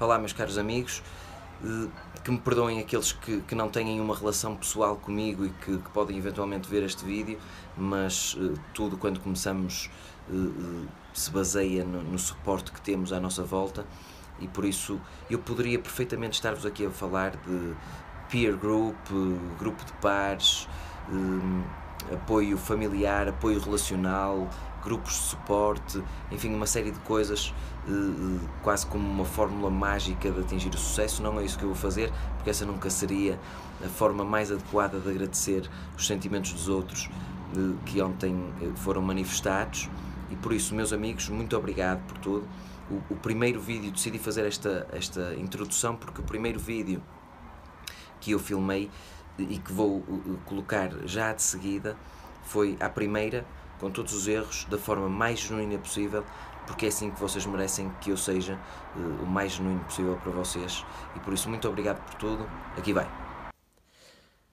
Olá, meus caros amigos, eh, que me perdoem aqueles que, que não têm uma relação pessoal comigo e que, que podem eventualmente ver este vídeo, mas uh, tudo quando começamos uh, se baseia no, no, suporte que temos à nossa volta e por isso eu poderia perfeitamente estar-vos aqui a falar de peer group, grupo de pares, apoio familiar, apoio relacional, grupos de suporte, enfim, uma série de coisas, eh, eh, quase como uma fórmula mágica de atingir o sucesso. Não é isso que eu vou fazer, porque essa nunca seria a forma mais adequada de agradecer os sentimentos dos outros eh, que ontem foram manifestados. E por isso, meus amigos, muito obrigado por tudo. O, o primeiro vídeo, decidi fazer esta, esta introdução, porque o primeiro vídeo que eu filmei e que vou colocar já de seguida foi a primeira com todos os erros, da forma mais genuína possível, porque é assim que vocês merecem que eu seja uh, o mais genuíno possível para vocês. E por isso, muito obrigado por tudo. Aqui vai.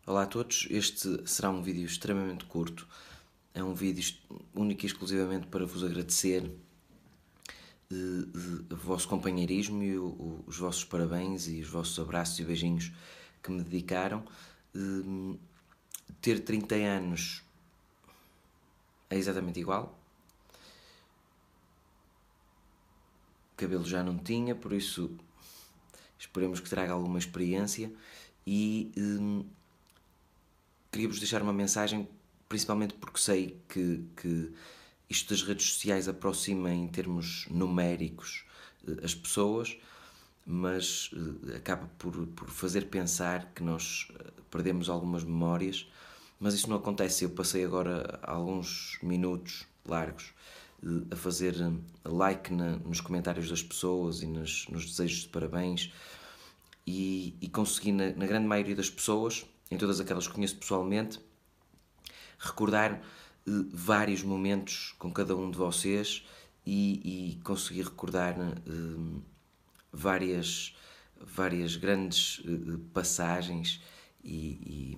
Olá a todos, este será um vídeo extremamente curto. É um vídeo único e exclusivamente para vos agradecer uh, uh, o vosso companheirismo e o, o, os vossos parabéns e os vossos abraços e beijinhos que me dedicaram. Ter 30 anos é exatamente igual. Cabelo já não tinha, por isso esperemos que traga alguma experiência e hum, queria-vos deixar uma mensagem, principalmente porque sei que, que isto das redes sociais aproxima em termos numéricos eh, as pessoas, mas uh, acaba por, por fazer pensar que nós uh, perdemos algumas memórias mas isso não acontece. Eu passei agora alguns minutos largos eh, a fazer eh, like na, nos comentários das pessoas e nos, desejos de parabéns e, e consegui, na, na, grande maioria das pessoas, em todas aquelas que conheço pessoalmente, recordar eh, vários momentos com cada um de vocês e, e consegui recordar várias, várias grandes passagens e,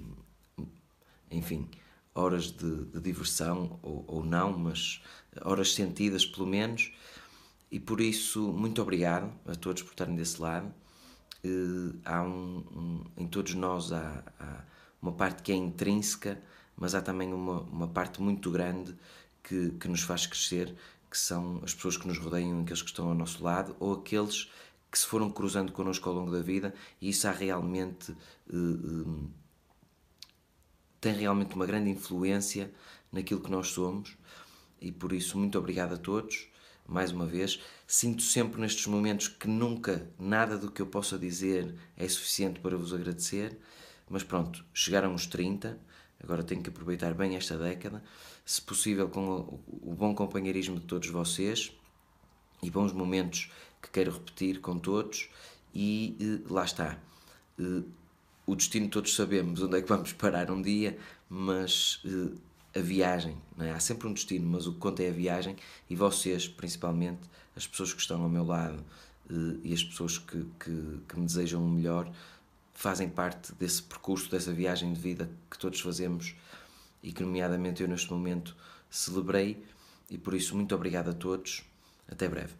e enfim, horas de, de diversão ou, ou, não, mas horas sentidas pelo menos. E por isso, muito obrigado a todos por estarem desse lado. Uh, há um, um, em todos nós há, há, uma parte que é intrínseca, mas há também uma, uma parte muito grande que, que nos faz crescer, que são as pessoas que nos rodeiam, aqueles que estão ao nosso lado, ou aqueles que se foram cruzando connosco ao longo da vida, e isso há realmente uh, uh, tem realmente uma grande influência naquilo que nós somos e por isso muito obrigado a todos mais uma vez. Sinto sempre nestes momentos que nunca nada do que eu possa dizer é suficiente para vos agradecer, mas pronto, chegaram os 30, agora tenho que aproveitar bem esta década, se possível com o bom companheirismo de todos vocês e bons momentos que quero repetir com todos e eh, lá está. Eh, o destino todos sabemos onde é que vamos parar um dia, mas uh, a viagem, é? há sempre um destino, mas o que conta é a viagem e vocês, principalmente, as pessoas que estão ao meu lado e as pessoas que, que, que me desejam o melhor, fazem parte desse percurso, dessa viagem de vida que todos fazemos e que, nomeadamente, eu neste momento celebrei. E por isso, muito obrigado a todos. Até breve.